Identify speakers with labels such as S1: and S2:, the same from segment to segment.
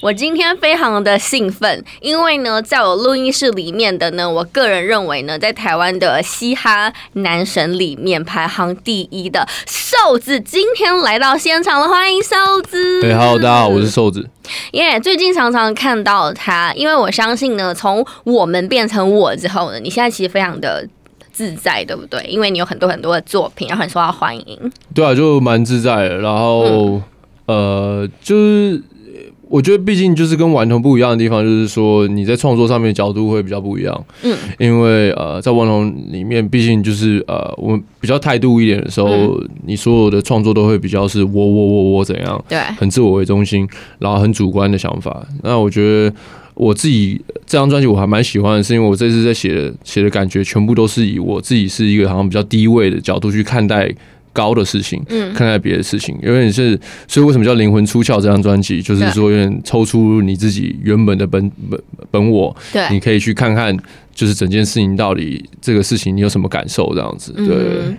S1: 我今天非常的兴奋，因为呢，在我录音室里面的呢，我个人认为呢，在台湾的嘻哈男神里面排行第一的瘦子，今天来到现场了，欢迎瘦子。
S2: 对，Hello，大家好，我是瘦子。
S1: 耶，yeah, 最近常常看到他，因为我相信呢，从我们变成我之后呢，你现在其实非常的自在，对不对？因为你有很多很多的作品，然后很受到欢迎。
S2: 对啊，就蛮自在的。然后，嗯、呃，就是。我觉得毕竟就是跟顽童不一样的地方，就是说你在创作上面角度会比较不一样。嗯，因为呃，在顽童里面，毕竟就是呃，我们比较态度一点的时候，嗯、你所有的创作都会比较是我我我我怎样，对，很自我为中心，然后很主观的想法。那我觉得我自己这张专辑我还蛮喜欢的，是因为我这次在写的写的感觉全部都是以我自己是一个好像比较低位的角度去看待。高的事情，嗯，看待别的事情，因为你是，所以为什么叫灵魂出窍？这张专辑就是说，有点抽出你自己原本的本本本我，对，你可以去看看。就是整件事情到底这个事情你有什么感受？这样子，对、嗯。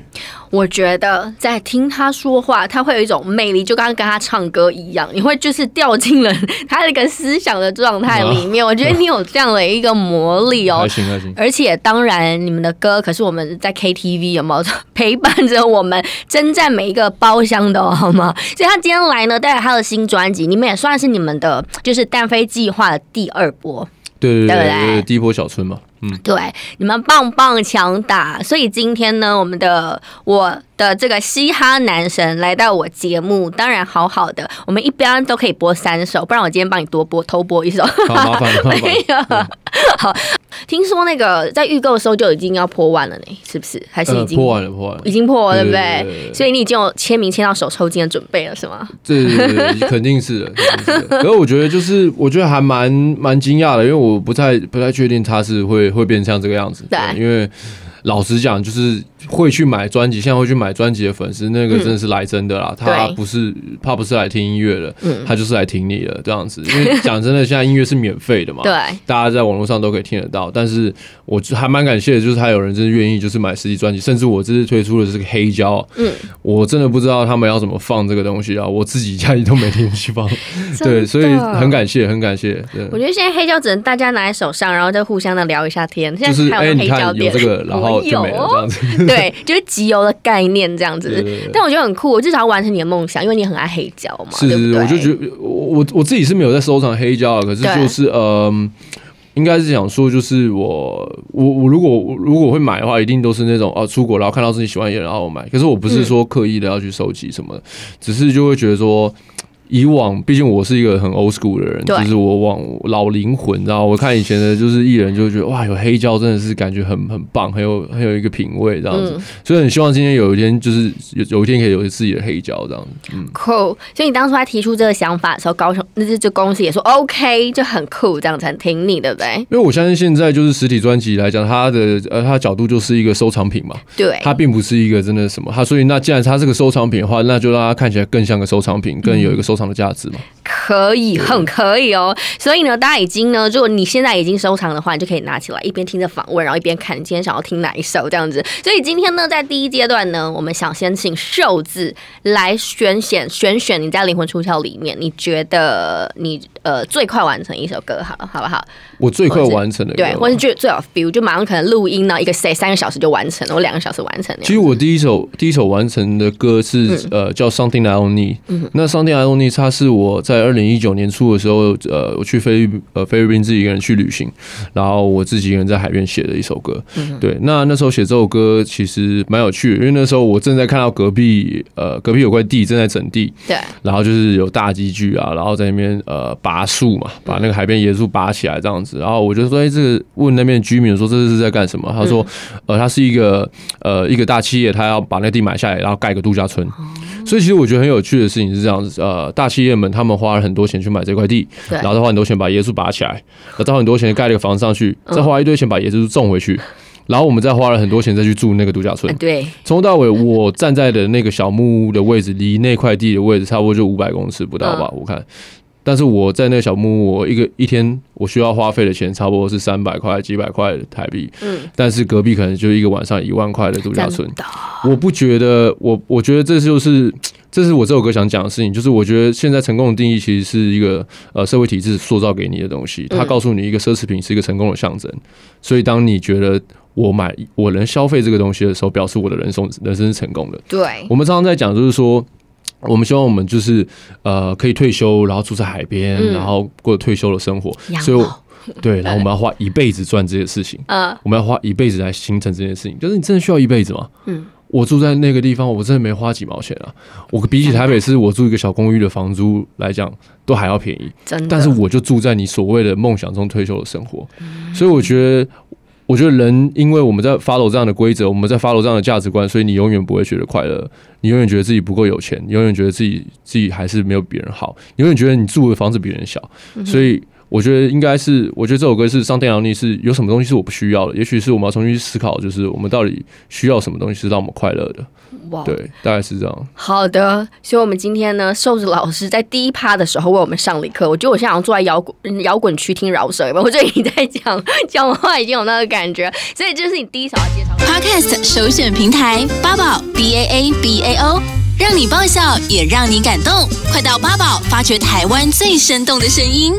S1: 我觉得在听他说话，他会有一种魅力，就刚刚跟他唱歌一样，你会就是掉进了他那个思想的状态里面。啊、我觉得你有这样的一个魔力哦、喔，还行还行。而且当然，你们的歌可是我们在 KTV 有没有陪伴着我们征战每一个包厢的好吗？所以他今天来呢，带来他的新专辑，你们也算是你们的就是单飞计划的第二波，
S2: 对对对对，第一波小春嘛。嗯，
S1: 对，你们棒棒强打，所以今天呢，我们的我的这个嘻哈男神来到我节目，当然好好的，我们一般都可以播三首，不然我今天帮你多播偷播一首，
S2: 好麻烦了，没有，
S1: 好。听说那个在预购的时候就已经要破万了呢，是不是？还是已经、
S2: 呃、破万了？破万了，
S1: 已经破了，对不对？所以你已经有签名签到手抽筋的准备了，是吗？
S2: 对对对，肯定是的。肯定是的。可是我觉得就是，我觉得还蛮蛮惊讶的，因为我不太不太确定他是会会变成像这个样子，对，因为。老实讲，就是会去买专辑，现在会去买专辑的粉丝，那个真的是来真的啦。嗯、他不是他不是来听音乐的，嗯、他就是来听你的这样子。因为讲真的，现在音乐是免费的嘛，对，大家在网络上都可以听得到。但是我还蛮感谢的，就是还有人真的愿意就是买实体专辑，甚至我这次推出的这个黑胶，嗯，我真的不知道他们要怎么放这个东西啊，我自己家里都没地方去放。对，所以很感谢，很感谢。对，
S1: 我觉得现在黑胶只能大家拿在手上，然后再互相的聊一下天。
S2: 就是哎，你看有这个，然后。有哦，
S1: 对，就是集邮的概念这样子。但我觉得很酷，我至少要完成你的梦想，因为你很爱黑胶嘛。是，是，是，我就觉得
S2: 我我自己是没有在收藏黑胶啊，可是就是对呃，应该是想说，就是我我我如果如果会买的话，一定都是那种哦、啊，出国然后看到自己喜欢的人然后我买。可是我不是说刻意的要去收集什么，嗯、只是就会觉得说。以往，毕竟我是一个很 old school 的人，就是我往老灵魂，知道我看以前的，就是艺人，就觉得哇，有黑胶真的是感觉很很棒，很有很有一个品味这样子，嗯、所以很希望今天有一天，就是有有一天可以有自己的黑胶这样子。嗯，
S1: 酷。所以你当初他提出这个想法的时候，高雄那这这公司也说 OK，就很酷，这样子很挺你，对不对？
S2: 因为我相信现在就是实体专辑来讲，它的呃它的角度就是一个收藏品嘛，
S1: 对，
S2: 它并不是一个真的什么，它所以那既然它是个收藏品的话，那就让它看起来更像个收藏品，更有一个收藏的价值嘛。嗯
S1: 可以，很可以哦。所以呢，大家已经呢，如果你现在已经收藏的话，你就可以拿起来，一边听着访问，然后一边看你今天想要听哪一首这样子。所以今天呢，在第一阶段呢，我们想先请瘦子来选选选选你在灵魂出窍里面，你觉得你呃最快完成一首歌，好好不好？
S2: 我最快完成的
S1: 对，或是最最好 feel，就马上可能录音呢，一个三三个小时就完成了，我两个小时完成。
S2: 其实我第一首第一首完成的歌是、嗯、呃叫 Something I Don't Need，、嗯、那 Something I Don't Need 它是我在二零一九年初的时候，呃，我去菲律呃菲律宾自己一个人去旅行，然后我自己一个人在海边写的一首歌。嗯、对，那那时候写这首歌其实蛮有趣的，因为那时候我正在看到隔壁呃隔壁有块地正在整地，对，然后就是有大机具啊，然后在那边呃拔树嘛，把那个海边椰树拔起来这样子，然后我就说，哎、欸，这个问那边居民说这是在干什么？他说，呃，他是一个呃一个大企业，他要把那个地买下来，然后盖个度假村。所以其实我觉得很有趣的事情是这样子，呃，大企业们他们花了很多钱去买这块地，然后再花很多钱把椰树拔起来，再花很多钱盖了一个房子上去，再花一堆钱把椰树种回去，然后我们再花了很多钱再去住那个度假村。对，从头到尾我站在的那个小木屋的位置，离那块地的位置差不多就五百公尺不到吧，我看。但是我在那个小木屋，我一个一天我需要花费的钱差不多是三百块、几百块台币。嗯，但是隔壁可能就一个晚上一万块的度假村。我不觉得，我我觉得这就是。这是我这首歌想讲的事情，就是我觉得现在成功的定义其实是一个呃社会体制塑造给你的东西，它告诉你一个奢侈品是一个成功的象征，所以当你觉得我买我能消费这个东西的时候，表示我的人生人生是成功的。
S1: 对，
S2: 我们常常在讲，就是说我们希望我们就是呃可以退休，然后住在海边，然后过退休的生活，所以 对，然后我们要花一辈子赚这些事情，嗯，我们要花一辈子来形成这件事情，就是你真的需要一辈子吗？嗯。我住在那个地方，我真的没花几毛钱啊！我比起台北市我住一个小公寓的房租来讲，都还要便宜。真的，但是我就住在你所谓的梦想中退休的生活，所以我觉得，我觉得人因为我们在 follow 这样的规则，我们在 follow 这样的价值观，所以你永远不会觉得快乐，你永远觉得自己不够有钱，你永远觉得自己自己还是没有别人好，你永远觉得你住的房子比人小，所以。我觉得应该是，我觉得这首歌是 Something I Don't Need，是有什么东西是我不需要的？也许是我们要重新去思考，就是我们到底需要什么东西是让我们快乐的。哇，对，大概是这样。
S1: 好的，所以我们今天呢，瘦子老师在第一趴的时候为我们上了一课。我觉得我现在好像坐在摇滚摇滚区听饶舌，我觉得你在讲 讲话已经有那个感觉。所以这是你第一首要介绍的
S3: Podcast 首选平台八宝 B A A B A O，让你爆笑也让你感动，快到八宝发掘台湾最生动的声音。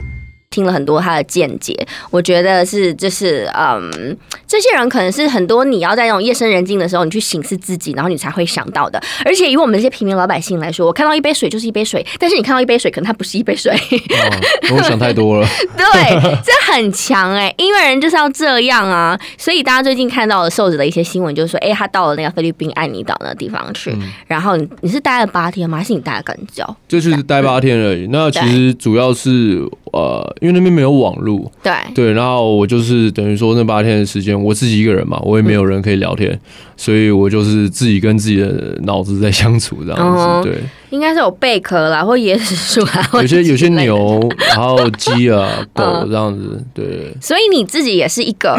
S1: 听了很多他的见解，我觉得是就是嗯，这些人可能是很多你要在那种夜深人静的时候，你去醒思自己，然后你才会想到的。而且以我们这些平民老百姓来说，我看到一杯水就是一杯水，但是你看到一杯水，可能它不是一杯水。
S2: 哦，我想太多了。
S1: 对，这很强哎、欸，音乐人就是要这样啊。所以大家最近看到了瘦子的一些新闻，就是说，哎、欸，他到了那个菲律宾爱尼岛那个地方去，嗯、然后你你是待了八天吗？还是你待了更久？
S2: 就是待八天而已。那其实主要是呃。因为那边没有网络，
S1: 对
S2: 对，然后我就是等于说那八天的时间，我自己一个人嘛，我也没有人可以聊天，嗯、所以我就是自己跟自己的脑子在相处这样子。嗯、对，
S1: 应该是有贝壳啦，或椰子树啊，
S2: 有些有些牛，然后鸡啊、狗这样子。对，
S1: 所以你自己也是一个。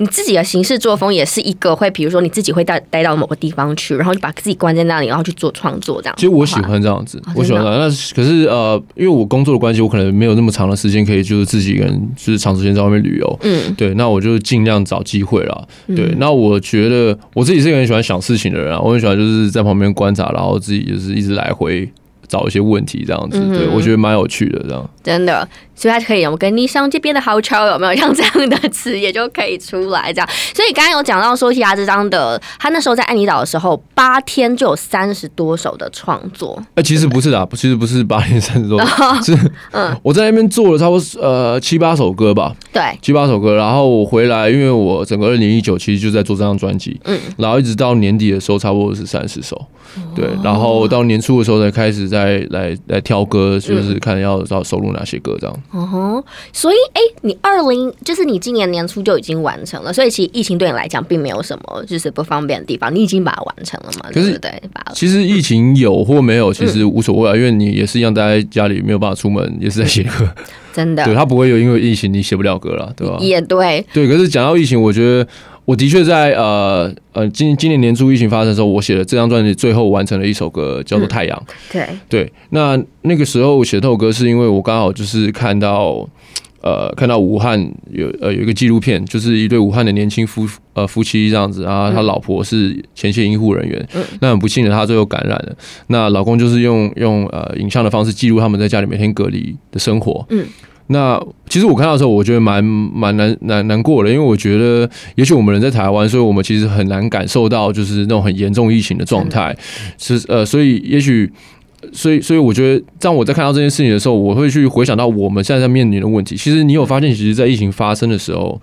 S1: 你自己的行事作风也是一个会，比如说你自己会带带到某个地方去，然后就把自己关在那里，然后去做创作这样。
S2: 其实我喜欢这样子，我喜欢这样。那可是呃，因为我工作的关系，我可能没有那么长的时间可以就是自己一个人就是长时间在外面旅游。嗯，对，那我就尽量找机会啦。对，那我觉得我自己是一个很喜欢想事情的人啊，我很喜欢就是在旁边观察，然后自己就是一直来回找一些问题这样子。对，我觉得蛮有趣的这样。
S1: 真的。所以他可以，我跟你上这边的好巧，有没有像这样的词也就可以出来这样。所以刚刚有讲到说，其他这张的，他那时候在爱尼岛的时候，八天就有三十多首的创作。
S2: 哎、欸，其实不是的，其实不是八天三十多是嗯，我在那边做了差不多呃七八首歌吧，
S1: 对，
S2: 七八首歌。然后我回来，因为我整个二零一九其实就在做这张专辑，嗯，然后一直到年底的时候，差不多是三十首，对，然后到年初的时候才开始再来来挑歌，就是看要要收录哪些歌这样。
S1: 嗯哼，所以哎、欸，你二零就是你今年年初就已经完成了，所以其实疫情对你来讲并没有什么就是不方便的地方，你已经把它完成了嘛？可是对，
S2: 其实疫情有或没有，其实无所谓啊，嗯、因为你也是一样待在家里，没有办法出门，也是在写歌，
S1: 真的。
S2: 对，他不会有因为疫情你写不了歌了，对吧？
S1: 也对，
S2: 对。可是讲到疫情，我觉得。我的确在呃呃今今年年初疫情发生的时候，我写了这张专辑，最后完成了一首歌，叫做《太阳》。
S1: 对
S2: 对，那那个时候我写这首歌，是因为我刚好就是看到呃看到武汉有呃有一个纪录片，就是一对武汉的年轻夫呃夫妻这样子啊，他老婆是前线医护人员，那很不幸的他最后感染了，那老公就是用用呃影像的方式记录他们在家里每天隔离的生活。嗯。那其实我看到的时候，我觉得蛮蛮难难难过的，因为我觉得，也许我们人在台湾，所以我们其实很难感受到就是那种很严重疫情的状态，是呃，所以也许，所以所以我觉得，当我在看到这件事情的时候，我会去回想到我们现在在面临的问题。其实你有发现，其实，在疫情发生的时候，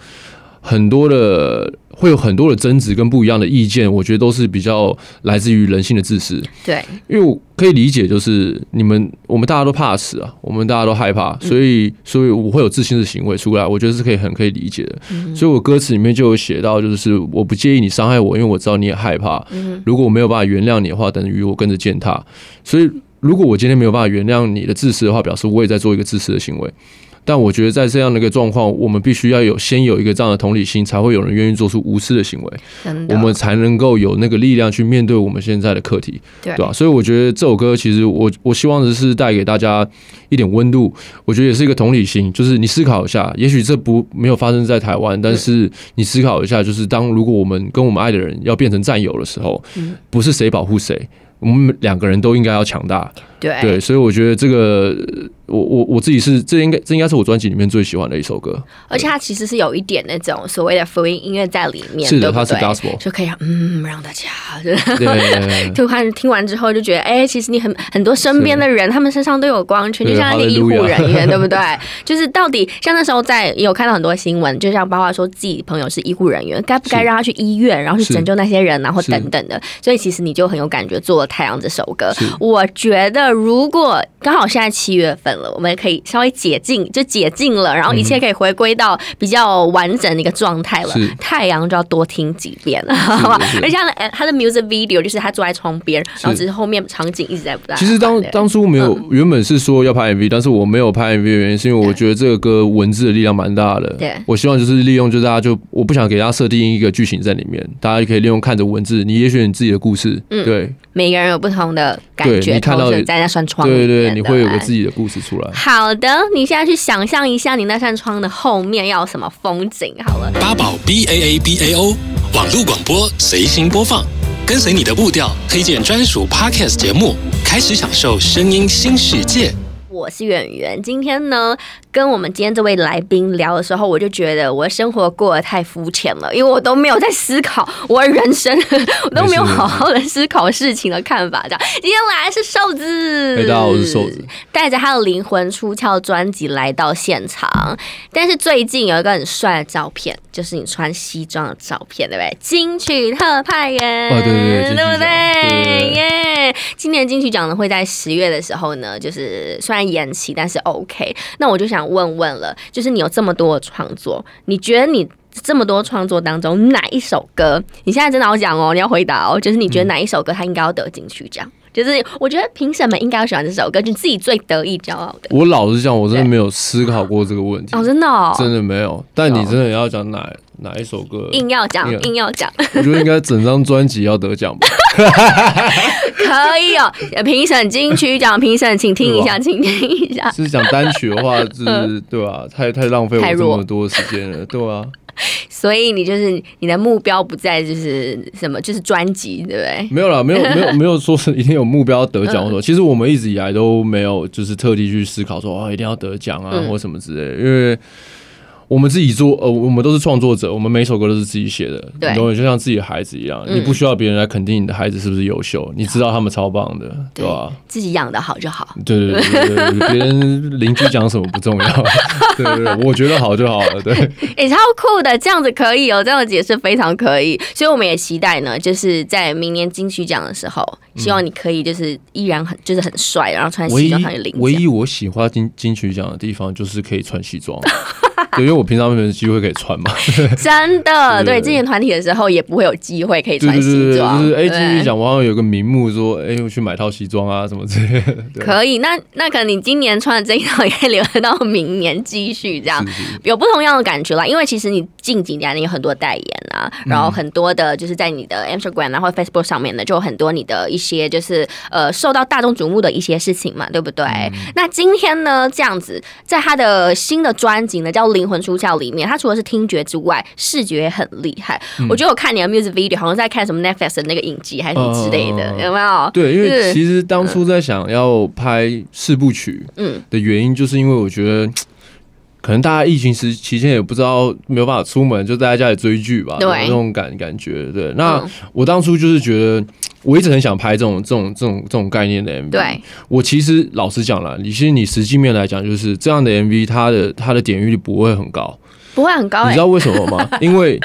S2: 很多的。会有很多的争执跟不一样的意见，我觉得都是比较来自于人性的自私。
S1: 对，
S2: 因为我可以理解，就是你们我们大家都怕死啊，我们大家都害怕，所以所以我会有自私的行为出来，我觉得是可以很可以理解的。所以我歌词里面就有写到，就是我不介意你伤害我，因为我知道你也害怕。如果我没有办法原谅你的话，等于我跟着践踏。所以如果我今天没有办法原谅你的自私的话，表示我也在做一个自私的行为。但我觉得在这样的一个状况，我们必须要有先有一个这样的同理心，才会有人愿意做出无私的行为，我们才能够有那个力量去面对我们现在的课题，对吧？所以我觉得这首歌其实我我希望的是带给大家一点温度，我觉得也是一个同理心，就是你思考一下，也许这不没有发生在台湾，但是你思考一下，就是当如果我们跟我们爱的人要变成战友的时候，不是谁保护谁。我们两个人都应该要强大，
S1: 对
S2: 对，所以我觉得这个。我我我自己是，这应该这应该是我专辑里面最喜欢的一首歌，
S1: 而且它其实是有一点那种所谓的福音音乐在里面，
S2: 是的，
S1: 对对？
S2: 它是 gospel，
S1: 就可以让嗯让大家，就看听完之后就觉得，哎、欸，其实你很很多身边的人，他们身上都有光圈，就像那个医护人员，对不对？就是到底像那时候在有看到很多新闻，就像包括说自己朋友是医护人员，该不该让他去医院，然后去拯救那些人，然后等等的，所以其实你就很有感觉做了《太阳》这首歌。我觉得如果刚好现在七月份。我们可以稍微解禁，就解禁了，然后一切可以回归到比较完整的一个状态了。太阳就要多听几遍了，好吧？而且他的他的 music video 就是他坐在窗边，然后只是后面场景一直在不断。
S2: 其实当当初没有、嗯、原本是说要拍 MV，但是我没有拍 MV 的原因是因为我觉得这个歌文字的力量蛮大的。对，我希望就是利用，就大家就我不想给大家设定一个剧情在里面，大家就可以利用看着文字，你也许你自己的故事，嗯、对，
S1: 每个人有不同的感觉，
S2: 你看到
S1: 在那扇窗，
S2: 对对对，你会有个自己的故事出来。
S1: 好的，你现在去想象一下，你那扇窗的后面要有什么风景？好了，
S4: 八宝 B A A B A O 网络广播随心播放，跟随你的步调，推荐专属 Podcast 节目，开始享受声音新世界。
S1: 我是圆圆，今天呢，跟我们今天这位来宾聊的时候，我就觉得我的生活过得太肤浅了，因为我都没有在思考我的人生，我 都没有好好的思考事情的看法。这样，今天来是瘦子，
S2: 大家好，我是瘦子，
S1: 带着他的灵魂出窍专辑来到现场。但是最近有一个很帅的照片，就是你穿西装的照片，对不对？金曲特派员，
S2: 哦，对对对，
S1: 对不对？耶！今年金曲奖呢会在十月的时候呢，就是虽然延期，但是 OK。那我就想问问了，就是你有这么多的创作，你觉得你这么多创作当中哪一首歌？你现在真的要讲哦，你要回答哦，就是你觉得哪一首歌它应该要得金曲奖？就是我觉得评审们应该要喜欢这首歌，就自己最得意、骄傲的。
S2: 我老实讲，我真的没有思考过这个问题。
S1: 哦，真的哦，
S2: 真的没有。但你真的要讲哪哪一首歌？
S1: 硬要讲，硬要讲。
S2: 我觉得应该整张专辑要得奖吧。
S1: 可以哦，评审金曲奖评审，请听一下，请听一下。
S2: 是讲单曲的话，就是对吧？太太浪费我这么多时间了，对啊。
S1: 所以你就是你的目标不在就是什么，就是专辑，对不对？
S2: 没有啦，没有没有没有说是一定有目标得奖或者，其实我们一直以来都没有就是特地去思考说啊一定要得奖啊或什么之类的，因为。我们自己做，呃，我们都是创作者，我们每首歌都是自己写的，对，永远就像自己的孩子一样，嗯，你不需要别人来肯定你的孩子是不是优秀，你知道他们超棒的，对吧？
S1: 自己养的好就好。
S2: 对对对对对，别人邻居讲什么不重要，对对对，我觉得好就好了，对。
S1: 哎，超酷的，这样子可以哦，这样的解释非常可以，所以我们也期待呢，就是在明年金曲奖的时候，希望你可以就是依然很就是很帅，然后穿西装上去领奖。
S2: 唯一我喜欢金金曲奖的地方就是可以穿西装。对，因为我平常没有机会可以穿嘛。
S1: 真的，对，之前团体的时候也不会有机会可以穿西装。
S2: 就是哎，金曲奖我好像有个名目说，哎，我去买套西装啊什么之类的。
S1: 可以，那那可能你今年穿的这一套也可以留到明年继续这样，是是有不同样的感觉啦。因为其实你近几年你有很多代言啊，然后很多的就是在你的 Instagram 啊或 Facebook 上面呢，就有很多你的一些就是呃受到大众瞩目的一些事情嘛，对不对？嗯、那今天呢，这样子，在他的新的专辑呢叫。灵魂出窍里面，他除了是听觉之外，视觉也很厉害。嗯、我觉得我看你的 music video，好像在看什么 Netflix 的那个影集，还是什么之类的，呃、有没有？
S2: 对，因为其实当初在想要拍四部曲，嗯，的原因，就是因为我觉得，可能大家疫情时期间也不知道没有办法出门，就在家里追剧吧，对，那种感感觉。对，那我当初就是觉得。我一直很想拍这种这种这种这种概念的 MV。对，我其实老实讲了，你其实你实际面来讲，就是这样的 MV，它的它的点阅率不会很高，
S1: 不会很高。
S2: 你知道为什么吗？因为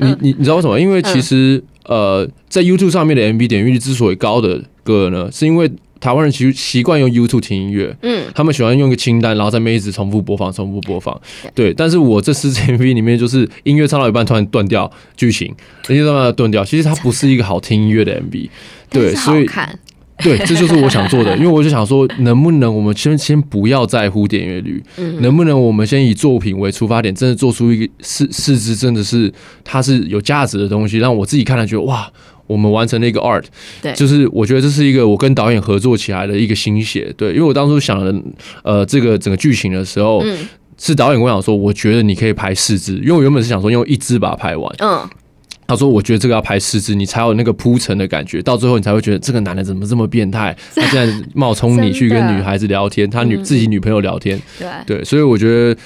S2: 你你你知道为什么？因为其实呃，在 YouTube 上面的 MV 点阅率之所以高的歌呢，是因为。台湾人其实习惯用 YouTube 听音乐，嗯，他们喜欢用一个清单，然后在那边一直重复播放、重复播放。对，但是我这四支 MV 里面，就是音乐唱到一半突然断掉剧情，直接让它断掉。其实它不是一个好听音乐的 MV，对，所以 对，这就是我想做的，因为我就想说，能不能我们先先不要在乎点阅率，嗯，能不能我们先以作品为出发点，真的做出一个四四支真的是它是有价值的东西，让我自己看了觉得哇，我们完成了一个 art，
S1: 对，
S2: 就是我觉得这是一个我跟导演合作起来的一个心血，对，因为我当初想的呃这个整个剧情的时候，嗯，是导演跟我讲说，我觉得你可以拍四支，因为我原本是想说用一支把它拍完，嗯。他说：“我觉得这个要拍四支，你才有那个铺陈的感觉，到最后你才会觉得这个男的怎么这么变态？他现在冒充你去跟女孩子聊天，他女自己女朋友聊天，对对，所以我觉得，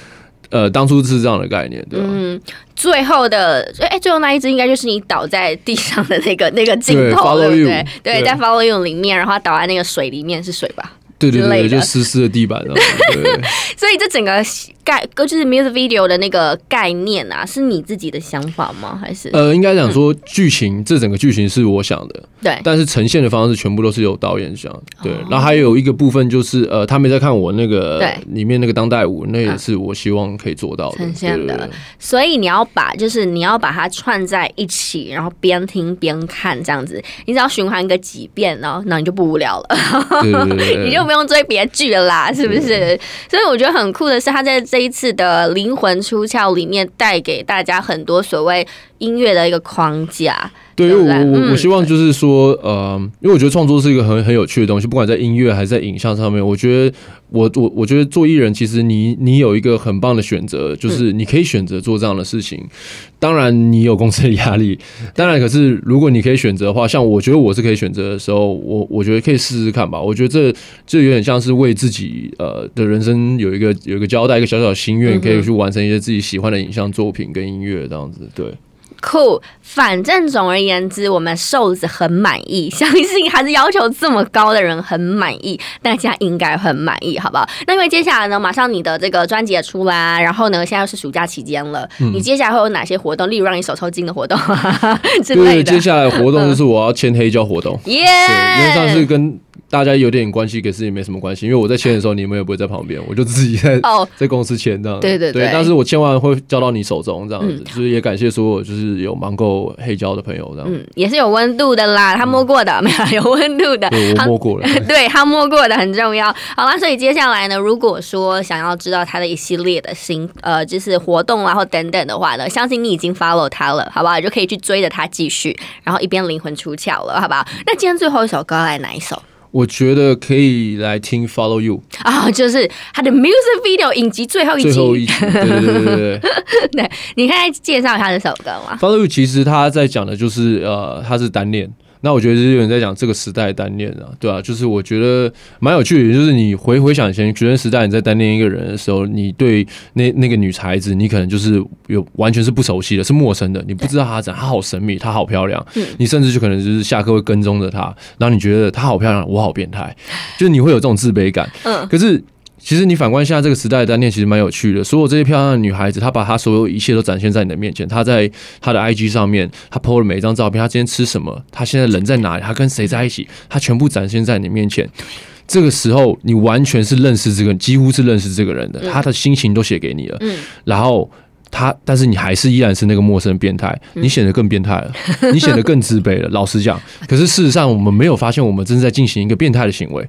S2: 呃，当初是这样的概念，对吧？嗯，
S1: 最后的，哎，最后那一只应该就是你倒在地上的那个 那个镜头，对不对？对，在 Follow You 里面，然后倒在那个水里面是水吧？”
S2: 对对对，就湿湿的地板对。
S1: 所以这整个概就是 music video 的那个概念啊，是你自己的想法吗？还是
S2: 呃，应该讲说剧情，这整个剧情是我想的。
S1: 对，
S2: 但是呈现的方式全部都是由导演想。对，然后还有一个部分就是呃，他没在看我那个对里面那个当代舞，那也是我希望可以做到的呈现的。
S1: 所以你要把就是你要把它串在一起，然后边听边看这样子，你只要循环个几遍，然后那你就不无聊了。你就。不用追别剧了啦，是不是？所以我觉得很酷的是，他在这一次的灵魂出窍里面带给大家很多所谓音乐的一个框架。
S2: 对，因为我我我希望就是说，呃，因为我觉得创作是一个很很有趣的东西，不管在音乐还是在影像上面，我觉得我我我觉得做艺人，其实你你有一个很棒的选择，就是你可以选择做这样的事情。当然，你有公司的压力，当然，可是如果你可以选择的话，像我觉得我是可以选择的时候，我我觉得可以试试看吧。我觉得这这有点像是为自己呃的人生有一个有一个交代，一个小小的心愿，可以去完成一些自己喜欢的影像作品跟音乐这样子，对。
S1: 酷，反正总而言之，我们瘦子很满意，相信还是要求这么高的人很满意，大家应该很满意，好不好？那因为接下来呢，马上你的这个专辑也出来，然后呢，现在又是暑假期间了，嗯、你接下来会有哪些活动？例如让你手抽筋的活动之类的。
S2: 对，接下来活动就是我要签黑胶活动，耶、因为上次跟。大家有点关系，可是也没什么关系，因为我在签的时候，你们也不会在旁边，我就自己在 哦 在公司签这样。对对对，但是我签完会交到你手中这样子，就是也感谢所有就是有芒果黑胶的朋友这样。嗯，
S1: 也是有温度的啦，他摸过的没有？有温度的，
S2: 我摸过了，
S1: 对他摸过的很重要。好啦，所以接下来呢，如果说想要知道他的一系列的新呃就是活动然后等等的话呢，相信你已经 follow 他了，好不好？就可以去追着他继续，然后一边灵魂出窍了，好不好？那今天最后一首歌来哪一首？
S2: 我觉得可以来听《Follow You》
S1: 啊，就是他的 music video 影集最后一集。
S2: 最后一集，对对对
S1: 对 你可以介绍一下这首歌吗？
S2: 《Follow You》其实他在讲的就是呃，他是单恋。那我觉得是有人在讲这个时代单恋啊，对啊，就是我觉得蛮有趣的，就是你回回想以前学生时代，你在单恋一个人的时候，你对那那个女孩子，你可能就是有完全是不熟悉的，是陌生的，你不知道她怎，她好神秘，她好漂亮，你甚至就可能就是下课会跟踪着她，然后你觉得她好漂亮，我好变态，就是你会有这种自卑感，嗯，可是。其实你反观现在这个时代的单恋，其实蛮有趣的。所有这些漂亮的女孩子，她把她所有一切都展现在你的面前。她在她的 IG 上面，她 PO 了每一张照片。她今天吃什么？她现在人在哪里？她跟谁在一起？她全部展现在你面前。这个时候，你完全是认识这个，几乎是认识这个人的。她的心情都写给你了。然后她，但是你还是依然是那个陌生的变态。你显得更变态了，你显得更自卑了。老实讲，可是事实上，我们没有发现，我们正在进行一个变态的行为。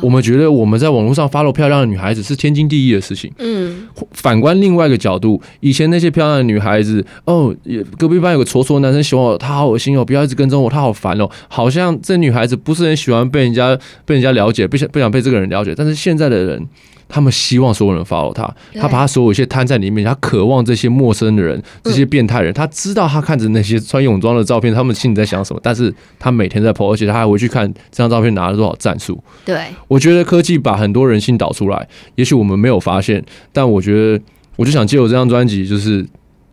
S2: 我们觉得我们在网络上 follow 漂亮的女孩子是天经地义的事情。嗯，反观另外一个角度，以前那些漂亮的女孩子，哦，隔壁班有个丑丑的男生喜欢我，他好恶心哦，不要一直跟踪我，他好烦哦，好像这女孩子不是很喜欢被人家被人家了解，不想不想被这个人了解。但是现在的人。他们希望所有人 follow 他，他把他所有一些摊在里面，他渴望这些陌生的人、这些变态人，他知道他看着那些穿泳装的照片，他们心里在想什么。但是他每天在 po，而且他还回去看这张照片拿了多少赞数。
S1: 对，
S2: 我觉得科技把很多人性导出来，也许我们没有发现，但我觉得，我就想借我这张专辑，就是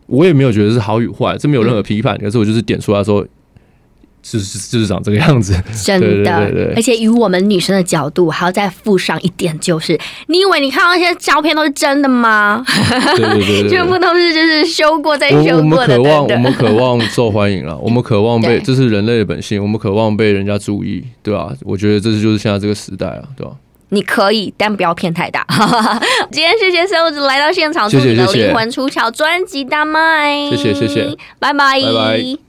S2: 我也没有觉得是好与坏，这没有任何批判，可是我就是点出来说。就是就是长这个样子，
S1: 真的，对对对对，而且以我们女生的角度，还要再附上一点，就是你以为你看到那些照片都是真的吗？对对对，对，全部都是就是修过再修过的。我们渴望，我们渴望受欢迎了，我们渴望被，这是人类的本性，我们渴望被人家注意，对吧？我觉得这是就是现在这个时代啊，对吧？你可以，但不要骗太大。今天谢谢瘦子来到现场，祝你的灵魂出窍专辑大卖，谢谢谢谢，拜拜拜拜。